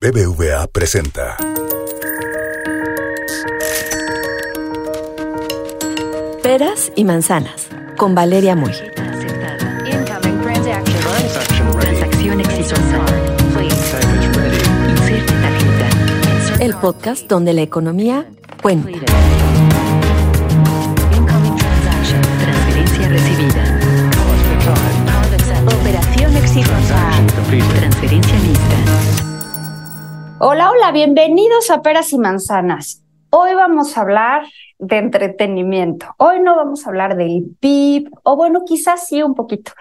BBVA presenta. Peras y manzanas con Valeria Muy. Transacción exitosa. El podcast donde la economía cuenta. Incoming transaction. Transferencia recibida. Operación exitosa. Transferencia lista. Hola, hola, bienvenidos a Peras y Manzanas. Hoy vamos a hablar de entretenimiento. Hoy no vamos a hablar del PIB, o bueno, quizás sí un poquito.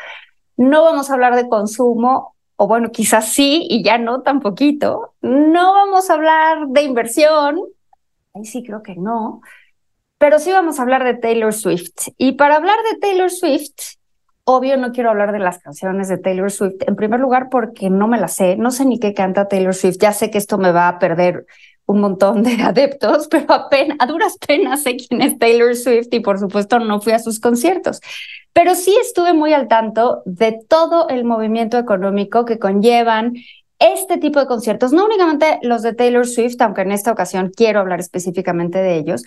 No vamos a hablar de consumo, o bueno, quizás sí y ya no tan poquito. No vamos a hablar de inversión, ahí sí creo que no, pero sí vamos a hablar de Taylor Swift. Y para hablar de Taylor Swift, obvio no quiero hablar de las canciones de Taylor Swift, en primer lugar porque no me las sé, no sé ni qué canta Taylor Swift, ya sé que esto me va a perder un montón de adeptos, pero apenas, a duras penas sé quién es Taylor Swift y por supuesto no fui a sus conciertos. Pero sí estuve muy al tanto de todo el movimiento económico que conllevan este tipo de conciertos, no únicamente los de Taylor Swift, aunque en esta ocasión quiero hablar específicamente de ellos,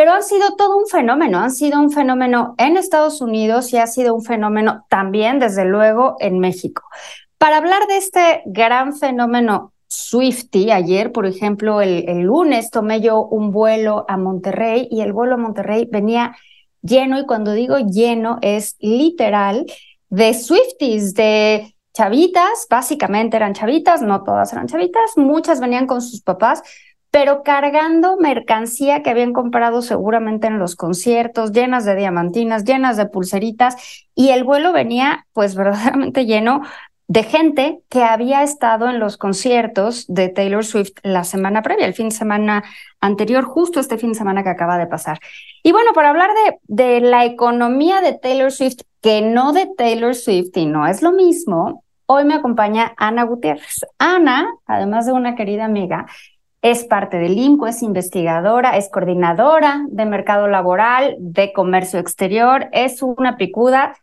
pero han sido todo un fenómeno, han sido un fenómeno en Estados Unidos y ha sido un fenómeno también, desde luego, en México. Para hablar de este gran fenómeno Swifty, ayer, por ejemplo, el, el lunes tomé yo un vuelo a Monterrey y el vuelo a Monterrey venía lleno y cuando digo lleno es literal de Swifties, de chavitas, básicamente eran chavitas, no todas eran chavitas, muchas venían con sus papás, pero cargando mercancía que habían comprado seguramente en los conciertos, llenas de diamantinas, llenas de pulseritas, y el vuelo venía pues verdaderamente lleno de gente que había estado en los conciertos de Taylor Swift la semana previa, el fin de semana anterior, justo este fin de semana que acaba de pasar. Y bueno, para hablar de, la economía de Taylor Swift, que no de Taylor Swift y no es lo mismo, hoy me acompaña Ana Gutiérrez. Ana, además de una querida amiga, es parte del INCO, es investigadora, es coordinadora de mercado laboral, de comercio exterior, es una picuda,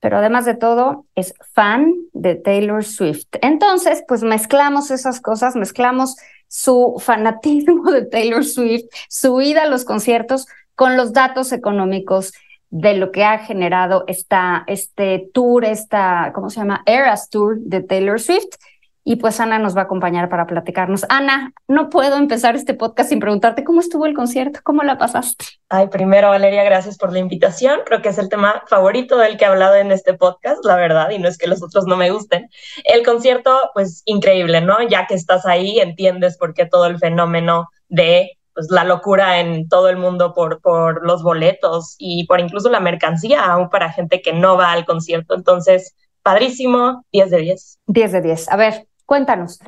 pero además de todo es fan de Taylor Swift. Entonces, pues mezclamos esas cosas, mezclamos su fanatismo de Taylor Swift, su ida a los conciertos con los datos económicos de lo que ha generado esta, este tour, esta, ¿cómo se llama? Eras Tour de Taylor Swift. Y pues Ana nos va a acompañar para platicarnos. Ana, no puedo empezar este podcast sin preguntarte cómo estuvo el concierto, cómo la pasaste. Ay, primero Valeria, gracias por la invitación. Creo que es el tema favorito del que he hablado en este podcast, la verdad, y no es que los otros no me gusten. El concierto, pues increíble, ¿no? Ya que estás ahí, entiendes por qué todo el fenómeno de pues, la locura en todo el mundo por, por los boletos y por incluso la mercancía, aún para gente que no va al concierto. Entonces, padrísimo, 10 de 10. 10 de 10. A ver, cuéntanos.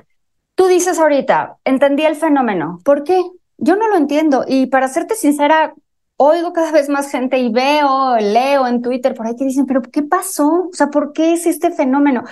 Tú dices ahorita, entendí el fenómeno. ¿Por qué? Yo no lo entiendo. Y para serte sincera, oigo cada vez más gente y veo, leo en Twitter por ahí que dicen, pero ¿qué pasó? O sea, ¿por qué es este fenómeno?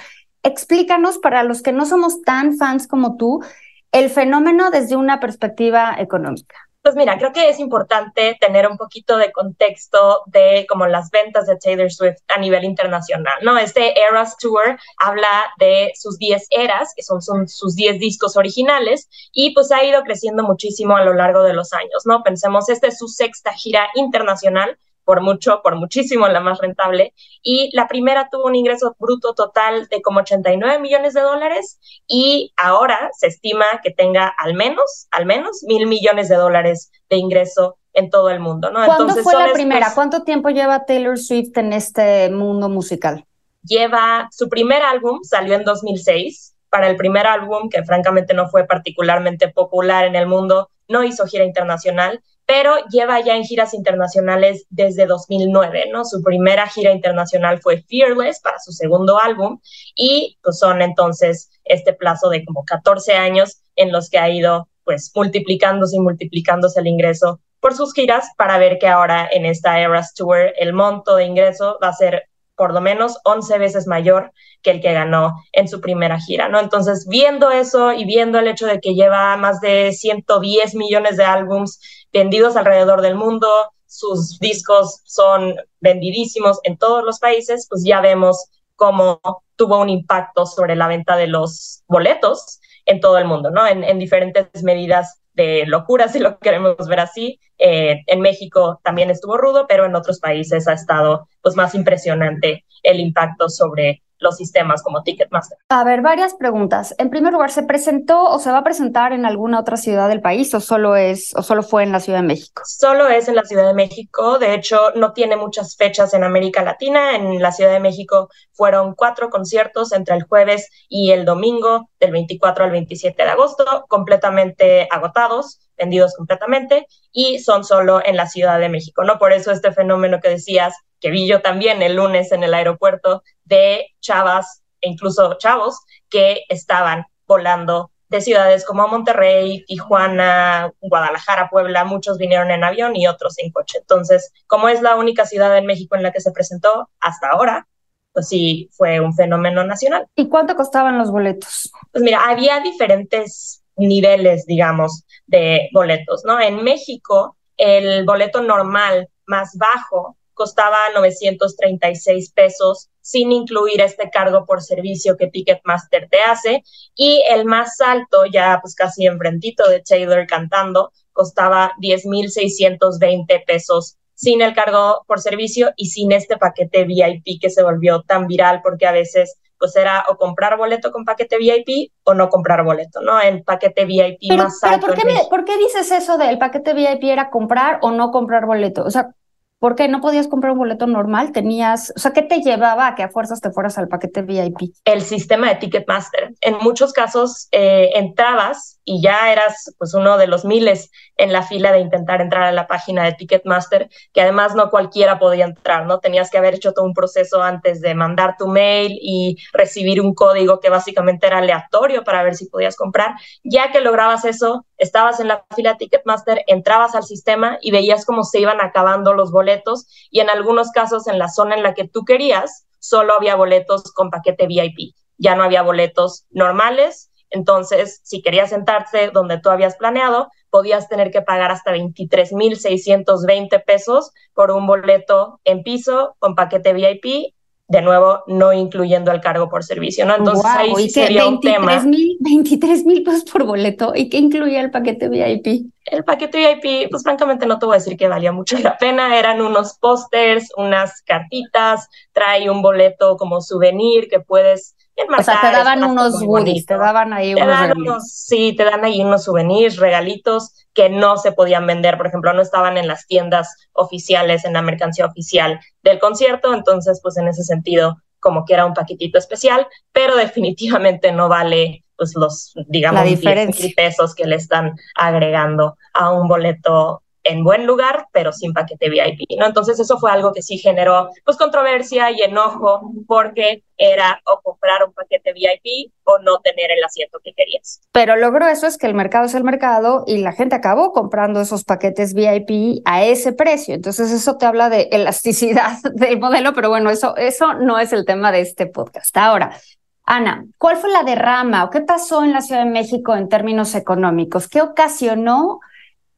Explícanos para los que no somos tan fans como tú, el fenómeno desde una perspectiva económica. Pues mira, creo que es importante tener un poquito de contexto de como las ventas de Taylor Swift a nivel internacional, ¿no? Este Eras Tour habla de sus 10 eras, que son, son sus 10 discos originales, y pues ha ido creciendo muchísimo a lo largo de los años, ¿no? Pensemos, esta es su sexta gira internacional, por mucho, por muchísimo la más rentable. Y la primera tuvo un ingreso bruto total de como 89 millones de dólares y ahora se estima que tenga al menos, al menos mil millones de dólares de ingreso en todo el mundo, ¿no? ¿Cuándo Entonces, fue la estos... primera? ¿Cuánto tiempo lleva Taylor Swift en este mundo musical? Lleva, su primer álbum salió en 2006. Para el primer álbum, que francamente no fue particularmente popular en el mundo, no hizo gira internacional pero lleva ya en giras internacionales desde 2009, ¿no? Su primera gira internacional fue Fearless para su segundo álbum y pues son entonces este plazo de como 14 años en los que ha ido pues multiplicándose y multiplicándose el ingreso por sus giras para ver que ahora en esta Eras Tour el monto de ingreso va a ser por lo menos 11 veces mayor que el que ganó en su primera gira, ¿no? Entonces, viendo eso y viendo el hecho de que lleva más de 110 millones de álbums vendidos alrededor del mundo, sus discos son vendidísimos en todos los países, pues ya vemos cómo tuvo un impacto sobre la venta de los boletos en todo el mundo, ¿no? En, en diferentes medidas de locura, si lo queremos ver así. Eh, en México también estuvo rudo, pero en otros países ha estado pues, más impresionante el impacto sobre los sistemas como Ticketmaster. A ver, varias preguntas. En primer lugar, ¿se presentó o se va a presentar en alguna otra ciudad del país o solo es o solo fue en la Ciudad de México? Solo es en la Ciudad de México. De hecho, no tiene muchas fechas en América Latina. En la Ciudad de México fueron cuatro conciertos entre el jueves y el domingo, del 24 al 27 de agosto, completamente agotados vendidos completamente y son solo en la Ciudad de México, ¿no? Por eso este fenómeno que decías, que vi yo también el lunes en el aeropuerto, de chavas e incluso chavos que estaban volando de ciudades como Monterrey, Tijuana, Guadalajara, Puebla, muchos vinieron en avión y otros en coche. Entonces, como es la única ciudad en México en la que se presentó hasta ahora, pues sí, fue un fenómeno nacional. ¿Y cuánto costaban los boletos? Pues mira, había diferentes niveles, digamos, de boletos, ¿no? En México, el boleto normal más bajo costaba 936 pesos sin incluir este cargo por servicio que Ticketmaster te hace y el más alto, ya pues casi enfrentito de Taylor cantando, costaba 10.620 pesos sin el cargo por servicio y sin este paquete VIP que se volvió tan viral porque a veces pues era o comprar boleto con paquete VIP o no comprar boleto, ¿no? El paquete VIP más alto. ¿por qué, ¿por qué dices eso del paquete VIP era comprar o no comprar boleto? O sea, ¿Por qué no podías comprar un boleto normal? Tenías, o sea, ¿qué te llevaba a que a fuerzas te fueras al paquete VIP? El sistema de Ticketmaster. En muchos casos eh, entrabas y ya eras pues uno de los miles en la fila de intentar entrar a la página de Ticketmaster, que además no cualquiera podía entrar, ¿no? Tenías que haber hecho todo un proceso antes de mandar tu mail y recibir un código que básicamente era aleatorio para ver si podías comprar. Ya que lograbas eso, estabas en la fila Ticketmaster, entrabas al sistema y veías cómo se iban acabando los boletos y en algunos casos en la zona en la que tú querías, solo había boletos con paquete VIP, ya no había boletos normales. Entonces, si querías sentarte donde tú habías planeado, podías tener que pagar hasta 23.620 pesos por un boleto en piso con paquete VIP de nuevo, no incluyendo el cargo por servicio, ¿no? Entonces ahí sí sería un tema. 23 mil pesos por boleto. ¿Y qué incluía el paquete VIP? El paquete VIP, pues francamente no te voy a decir que valía mucho la pena. Eran unos pósters, unas cartitas, trae un boleto como souvenir que puedes o sea, te daban unos goodies, te daban ahí unos, Sí, te dan ahí unos souvenirs, regalitos que no se podían vender, por ejemplo, no estaban en las tiendas oficiales, en la mercancía oficial del concierto, entonces, pues en ese sentido, como que era un paquetito especial, pero definitivamente no vale pues los, digamos, 10 pesos que le están agregando a un boleto en buen lugar, pero sin paquete VIP, ¿no? Entonces eso fue algo que sí generó pues controversia y enojo porque era o comprar un paquete VIP o no tener el asiento que querías. Pero lo grueso es que el mercado es el mercado y la gente acabó comprando esos paquetes VIP a ese precio. Entonces eso te habla de elasticidad del modelo, pero bueno, eso, eso no es el tema de este podcast. Ahora, Ana, ¿cuál fue la derrama o qué pasó en la Ciudad de México en términos económicos? ¿Qué ocasionó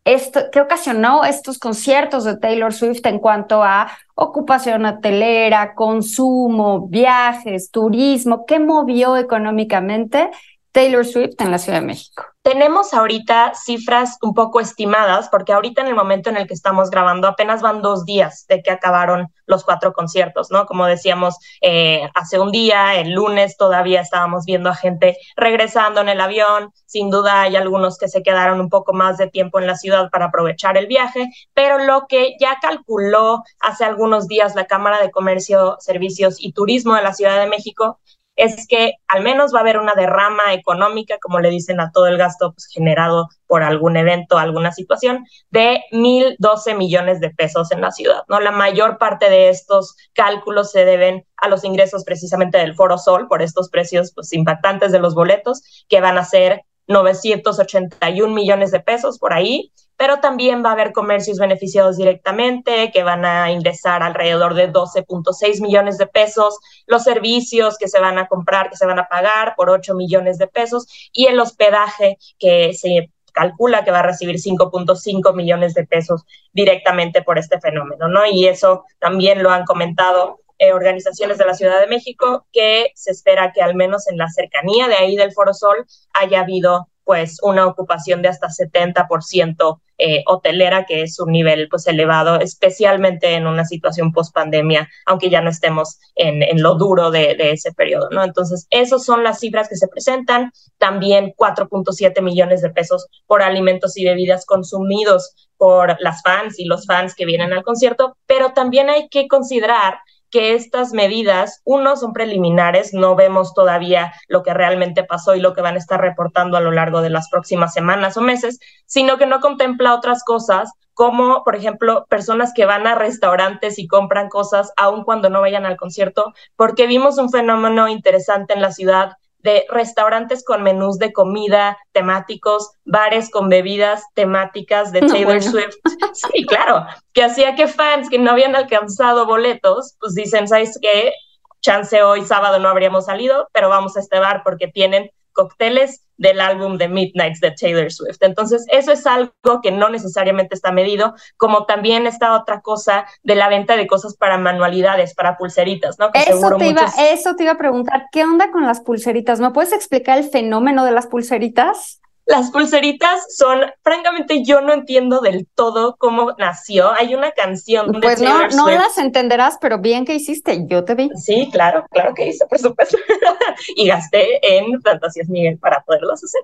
esto, ¿qué ocasionó estos conciertos de Taylor Swift en cuanto a ocupación hotelera, consumo, viajes, turismo? ¿Qué movió económicamente Taylor Swift en la Ciudad de México? Tenemos ahorita cifras un poco estimadas, porque ahorita en el momento en el que estamos grabando apenas van dos días de que acabaron los cuatro conciertos, ¿no? Como decíamos, eh, hace un día, el lunes todavía estábamos viendo a gente regresando en el avión, sin duda hay algunos que se quedaron un poco más de tiempo en la ciudad para aprovechar el viaje, pero lo que ya calculó hace algunos días la Cámara de Comercio, Servicios y Turismo de la Ciudad de México es que al menos va a haber una derrama económica, como le dicen a todo el gasto pues, generado por algún evento, alguna situación, de 1.012 millones de pesos en la ciudad. ¿no? La mayor parte de estos cálculos se deben a los ingresos precisamente del Foro Sol por estos precios pues, impactantes de los boletos, que van a ser 981 millones de pesos por ahí, pero también va a haber comercios beneficiados directamente que van a ingresar alrededor de 12.6 millones de pesos, los servicios que se van a comprar, que se van a pagar por 8 millones de pesos y el hospedaje que se calcula que va a recibir 5.5 millones de pesos directamente por este fenómeno, ¿no? Y eso también lo han comentado eh, organizaciones de la Ciudad de México que se espera que al menos en la cercanía de ahí del Foro Sol haya habido pues una ocupación de hasta 70% eh, hotelera, que es un nivel pues elevado, especialmente en una situación post pandemia, aunque ya no estemos en, lo duro de, de, ese periodo, ¿no? Entonces, esas son las cifras que se presentan. También 4.7 millones de pesos por alimentos y bebidas consumidos por las fans y los fans que vienen al concierto, pero también hay que considerar que estas medidas, uno, son preliminares, no vemos todavía lo que realmente pasó y lo que van a estar reportando a lo largo de las próximas semanas o meses, sino que no contempla otras cosas como, por ejemplo, personas que van a restaurantes y compran cosas aun cuando no vayan al concierto, porque vimos un fenómeno interesante en la ciudad de restaurantes con menús de comida temáticos, bares con bebidas temáticas de Taylor Swift. Sí, claro, que hacía que fans que no habían alcanzado boletos, pues dicen, ¿sabes qué? Chance hoy sábado no habríamos salido, pero vamos a este bar porque tienen cócteles del álbum de Midnights de Taylor Swift. Entonces, eso es algo que no necesariamente está medido, como también está otra cosa de la venta de cosas para manualidades, para pulseritas, ¿no? Que eso, te iba, eso te iba a preguntar, ¿qué onda con las pulseritas? ¿Me puedes explicar el fenómeno de las pulseritas? Las pulseritas son, francamente, yo no entiendo del todo cómo nació. Hay una canción de Pues Taylor no, no Swift. las entenderás, pero bien que hiciste, yo te vi. Sí, claro, claro que hice, por supuesto. y gasté en Fantasías Miguel para poderlos hacer.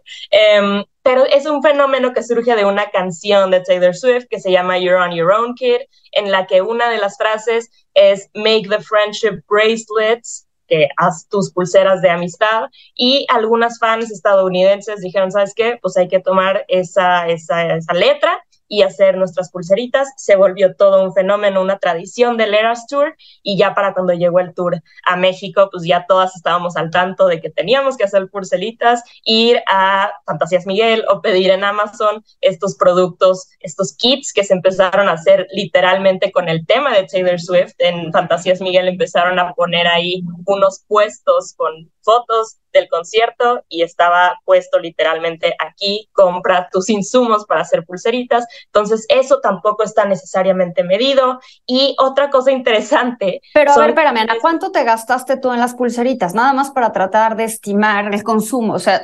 Um, pero es un fenómeno que surge de una canción de Taylor Swift que se llama You're on Your Own Kid, en la que una de las frases es Make the Friendship Bracelets que haz tus pulseras de amistad y algunas fans estadounidenses dijeron, ¿sabes qué? Pues hay que tomar esa, esa, esa letra y hacer nuestras pulseritas. Se volvió todo un fenómeno, una tradición del Eras Tour y ya para cuando llegó el tour a México, pues ya todas estábamos al tanto de que teníamos que hacer pulseritas, ir a Fantasías Miguel o pedir en Amazon estos productos, estos kits que se empezaron a hacer literalmente con el tema de Taylor Swift. En Fantasías Miguel empezaron a poner ahí unos puestos con fotos del concierto y estaba puesto literalmente aquí, compra tus insumos para hacer pulseritas. Entonces, eso tampoco está necesariamente medido. Y otra cosa interesante. Pero a ver, espérame, Ana, ¿cuánto te gastaste tú en las pulseritas? Nada más para tratar de estimar el consumo. O sea,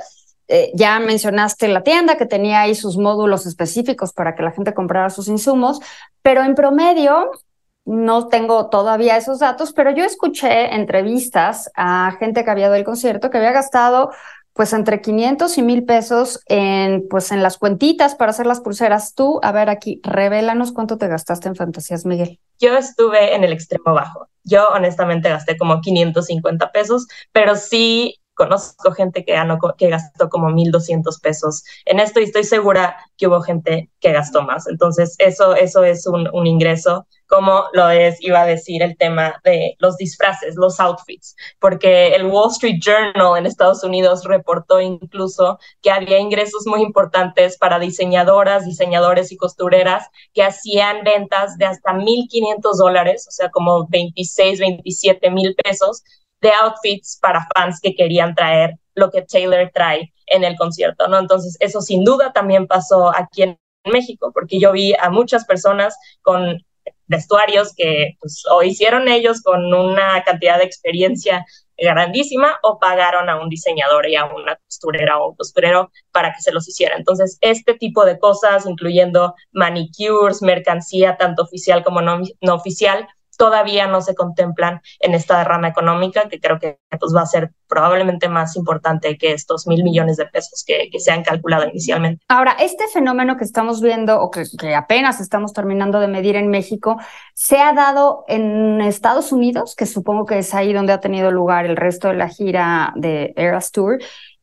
eh, ya mencionaste la tienda que tenía ahí sus módulos específicos para que la gente comprara sus insumos, pero en promedio, no tengo todavía esos datos, pero yo escuché entrevistas a gente que había dado el concierto que había gastado pues entre 500 y 1000 pesos en pues en las cuentitas para hacer las pulseras. Tú, a ver aquí, revélanos cuánto te gastaste en Fantasías, Miguel. Yo estuve en el extremo bajo. Yo honestamente gasté como 550 pesos, pero sí conozco gente que, ganó, que gastó como 1.200 pesos en esto y estoy segura que hubo gente que gastó más. Entonces, eso, eso es un, un ingreso, como lo es, iba a decir, el tema de los disfraces, los outfits, porque el Wall Street Journal en Estados Unidos reportó incluso que había ingresos muy importantes para diseñadoras, diseñadores y costureras que hacían ventas de hasta 1.500 dólares, o sea, como 26, 27 mil pesos de outfits para fans que querían traer lo que Taylor trae en el concierto, ¿no? Entonces, eso sin duda también pasó aquí en México, porque yo vi a muchas personas con vestuarios que pues, o hicieron ellos con una cantidad de experiencia grandísima o pagaron a un diseñador y a una costurera o un costurero para que se los hiciera. Entonces, este tipo de cosas, incluyendo manicures, mercancía, tanto oficial como no, no oficial, todavía no se contemplan en esta rama económica, que creo que pues, va a ser probablemente más importante que estos mil millones de pesos que, que se han calculado inicialmente. Ahora, este fenómeno que estamos viendo o que, que, apenas estamos terminando de medir en México, ¿se ha dado en Estados Unidos, que supongo que es ahí donde ha tenido lugar el resto de la gira de Eras Tour?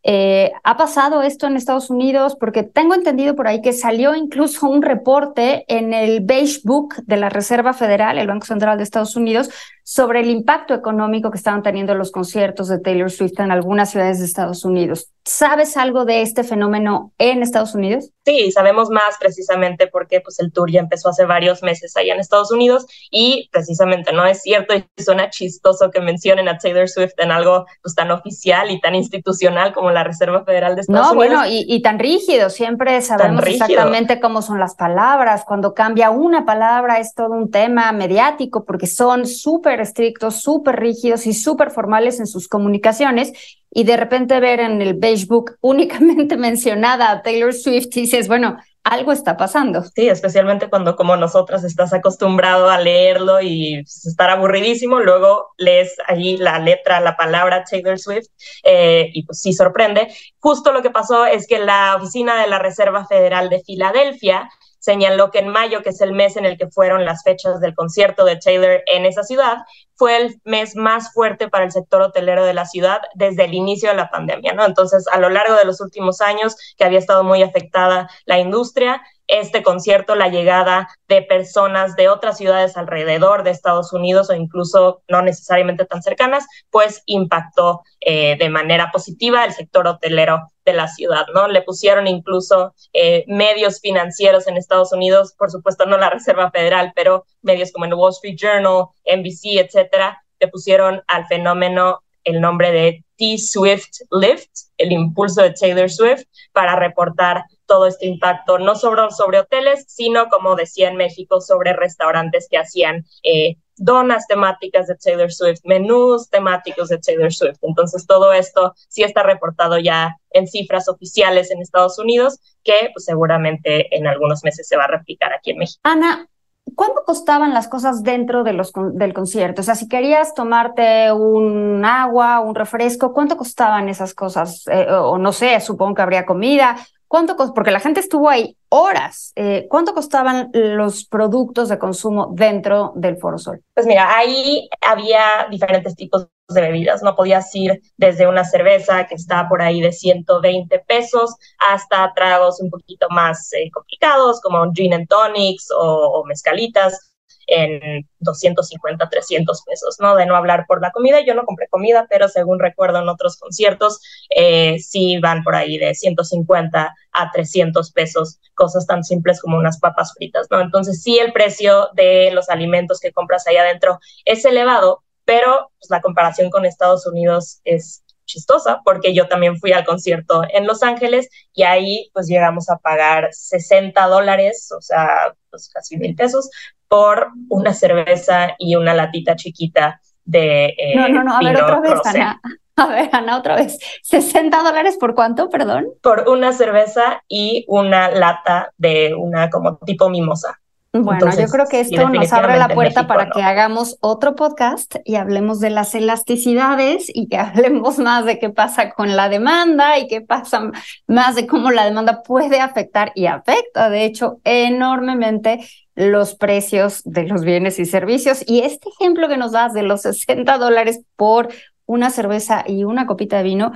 Eh, ¿Ha pasado esto en Estados Unidos? Porque tengo entendido por ahí que salió incluso un reporte en el Beige Book de la Reserva Federal, el Banco Central de Estados Unidos, sobre el impacto económico que estaban teniendo los conciertos de Taylor Swift en algunas ciudades de Estados Unidos. ¿Sabes algo de este fenómeno en Estados Unidos? Sí, sabemos más precisamente porque pues, el tour ya empezó hace varios meses allá en Estados Unidos y precisamente no es cierto y suena chistoso que mencionen a Taylor Swift en algo pues, tan oficial y tan institucional como la Reserva Federal de Estados no, Unidos. No, bueno, y, y, tan rígido, siempre sabemos exactamente cómo son las palabras. Cuando cambia una palabra es todo un tema mediático porque son súper súper estrictos, súper rígidos y súper formales en sus comunicaciones y de repente ver en el Beige Book únicamente mencionada a Taylor Swift y dices, bueno, algo está pasando. Sí, especialmente cuando como nosotras estás acostumbrado a leerlo y estar aburridísimo, luego lees ahí la letra, la palabra Taylor Swift eh, y pues sí sorprende. Justo lo que pasó es que la oficina de la Reserva Federal de Filadelfia señaló que en mayo, que es el mes en el que fueron las fechas del concierto de Taylor en esa ciudad, fue el mes más fuerte para el sector hotelero de la ciudad desde el inicio de la pandemia, ¿no? Entonces, a lo largo de los últimos años que había estado muy afectada la industria, este concierto, la llegada de personas de otras ciudades alrededor de Estados Unidos o incluso no necesariamente tan cercanas, pues impactó eh, de manera positiva el sector hotelero de la ciudad, ¿no? Le pusieron incluso eh, medios financieros en Estados Unidos, por supuesto no la Reserva Federal, pero medios como el Wall Street Journal, NBC, etcétera, le pusieron al fenómeno el nombre de T-Swift Lift, el impulso de Taylor Swift, para reportar todo este impacto, no sobre, sobre hoteles, sino, como decía en México, sobre restaurantes que hacían eh, donas temáticas de Taylor Swift, menús temáticos de Taylor Swift. Entonces, todo esto sí está reportado ya en cifras oficiales en Estados Unidos, que pues, seguramente en algunos meses se va a replicar aquí en México. Ana, ¿cuánto costaban las cosas dentro de los, del concierto? O sea, si querías tomarte un agua, un refresco, ¿cuánto costaban esas cosas? Eh, o no sé, supongo que habría comida. ¿Cuánto Porque la gente estuvo ahí horas. Eh, ¿Cuánto costaban los productos de consumo dentro del Foro Sol? Pues mira, ahí había diferentes tipos de bebidas. No podías ir desde una cerveza que está por ahí de 120 pesos hasta tragos un poquito más eh, complicados como gin and tonics o mezcalitas en 250, 300 pesos, ¿no? De no hablar por la comida. Yo no compré comida, pero según recuerdo en otros conciertos, eh, sí van por ahí de 150 a 300 pesos, cosas tan simples como unas papas fritas, ¿no? Entonces sí el precio de los alimentos que compras ahí adentro es elevado, pero pues, la comparación con Estados Unidos es chistosa porque yo también fui al concierto en Los Ángeles y ahí pues llegamos a pagar 60 dólares, o sea, pues casi mil pesos por una cerveza y una latita chiquita de... Eh, no, no, no, a ver otra vez, Ana. A ver, Ana, otra vez. ¿60 dólares por cuánto, perdón? Por una cerveza y una lata de una como tipo mimosa. Bueno, yo creo que esto nos abre la puerta para que hagamos otro podcast y hablemos de las elasticidades y que hablemos más de qué pasa con la demanda y qué pasa más de cómo la demanda puede afectar y afecta, de hecho, enormemente los precios de los bienes y servicios. Y este ejemplo que nos das de los 60 dólares por una cerveza y una copita de vino,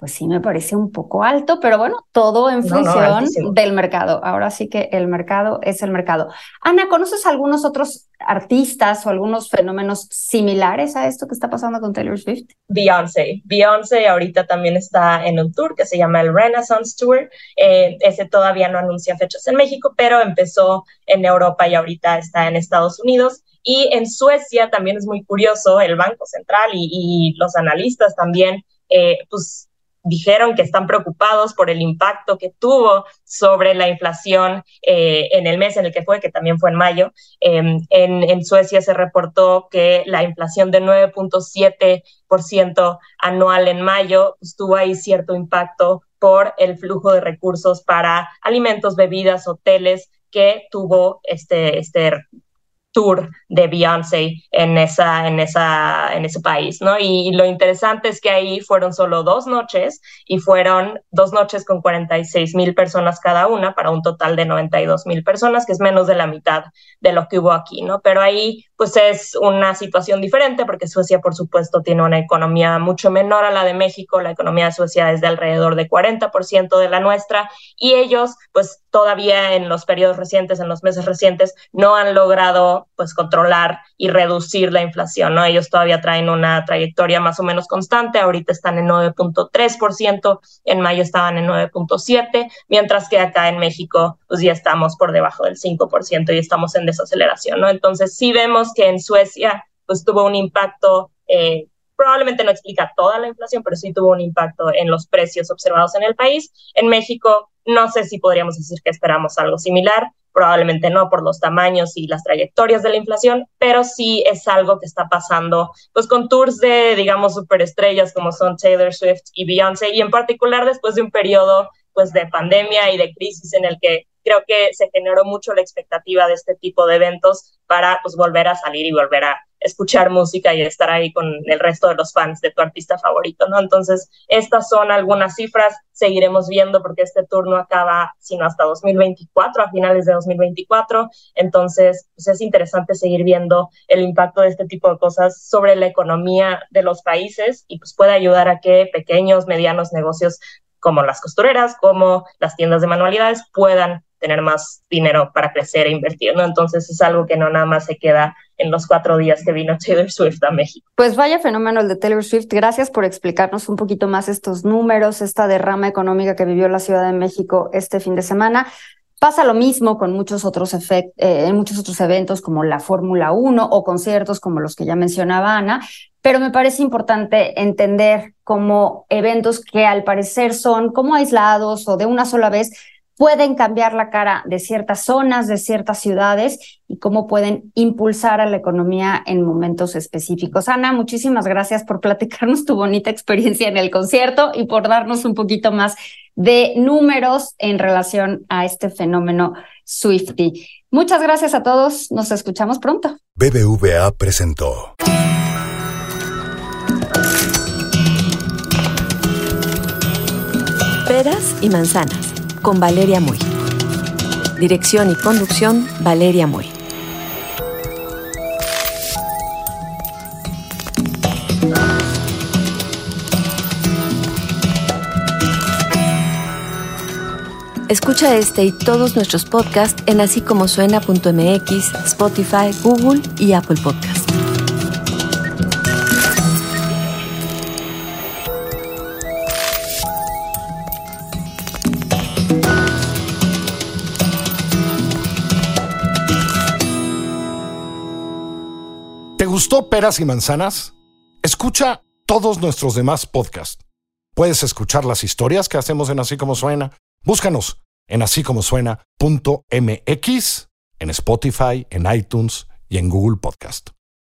pues sí me parece un poco alto, pero bueno, todo en función del mercado. Ahora sí que el mercado es el mercado. Ana, ¿conoces algunos otros artistas o algunos fenómenos similares a esto que está pasando con Taylor Swift? Beyoncé. Beyoncé ahorita también está en un tour que se llama el Renaissance Tour. Eh, ese todavía no anuncia fechas en México, pero empezó en Europa y ahorita está en Estados Unidos. Y en Suecia también es muy curioso, el Banco Central y, los analistas también, eh, pues dijeron que están preocupados por el impacto que tuvo sobre la inflación eh, en el mes en el que fue, que también fue en mayo. Em, en, Suecia se reportó que la inflación de 9.7% anual en mayo pues, tuvo ahí cierto impacto por el flujo de recursos para alimentos, bebidas, hoteles que tuvo este, este tour de Beyoncé en, esa, en, esa, en ese país, ¿no? Y lo interesante es que ahí fueron solo dos noches y fueron dos noches con 46 mil personas cada una para un total de 92 mil personas, que es menos de la mitad de lo que hubo aquí, ¿no? Pero ahí pues es una situación diferente porque Suecia, por supuesto, tiene una economía mucho menor a la de México, la economía de Suecia es de alrededor de 40% de la nuestra y ellos pues todavía en los periodos recientes, en los meses recientes, no han logrado pues controlar y reducir la inflación, ¿no? Ellos todavía traen una trayectoria más o menos constante, ahorita están en 9.3%, en mayo estaban en 9.7%, mientras que acá en México pues ya estamos por debajo del 5% y estamos en desaceleración, ¿no? Entonces sí vemos que en Suecia pues tuvo un impacto eh, probablemente no explica toda la inflación, pero sí tuvo un impacto en los precios observados en el país. En México, no sé si podríamos decir que esperamos algo similar. probablemente no por los tamaños y las trayectorias de la inflación, pero sí es algo que está pasando pues con tours de, digamos, superestrellas como son Taylor Swift y Beyoncé, y en particular después de un periodo pues de pandemia y de crisis en el que creo que se generó mucho la expectativa de este tipo de eventos para pues volver a salir y volver a escuchar música y estar ahí con el resto de los fans de tu artista favorito, ¿no? Entonces, estas son algunas cifras, seguiremos viendo porque este tour no acaba sino hasta 2024, a finales de 2024, entonces, pues es interesante seguir viendo el impacto de este tipo de cosas sobre la economía de los países y pues puede ayudar a que pequeños, medianos negocios como las costureras, como las tiendas de manualidades puedan tener más dinero para crecer e invertir, ¿no? Entonces es algo que no nada más se queda en los cuatro días que vino Taylor Swift a México. Pues vaya fenómeno el de Taylor Swift. Gracias por explicarnos un poquito más estos números, esta derrama económica que vivió la Ciudad de México este fin de semana. Pasa lo mismo con muchos otros, eh, en muchos otros eventos como la Fórmula 1 o conciertos como los que ya mencionaba Ana, pero me parece importante entender cómo eventos que al parecer son como aislados o de una sola vez pueden cambiar la cara de ciertas zonas, de ciertas ciudades y cómo pueden impulsar a la economía en momentos específicos. Ana, muchísimas gracias por platicarnos tu bonita experiencia en el concierto y por darnos un poquito más de números en relación a este fenómeno Swifty. Muchas gracias a todos, nos escuchamos pronto. BBVA presentó. Peras y manzanas, con Valeria Muy. Dirección y conducción, Valeria Muy. Escucha este y todos nuestros podcasts en así como suena.mx, Spotify, Google y Apple Podcasts. Gustó Peras y Manzanas? Escucha todos nuestros demás podcasts. Puedes escuchar las historias que hacemos en Así como Suena. Búscanos en así como en Spotify, en iTunes y en Google Podcast.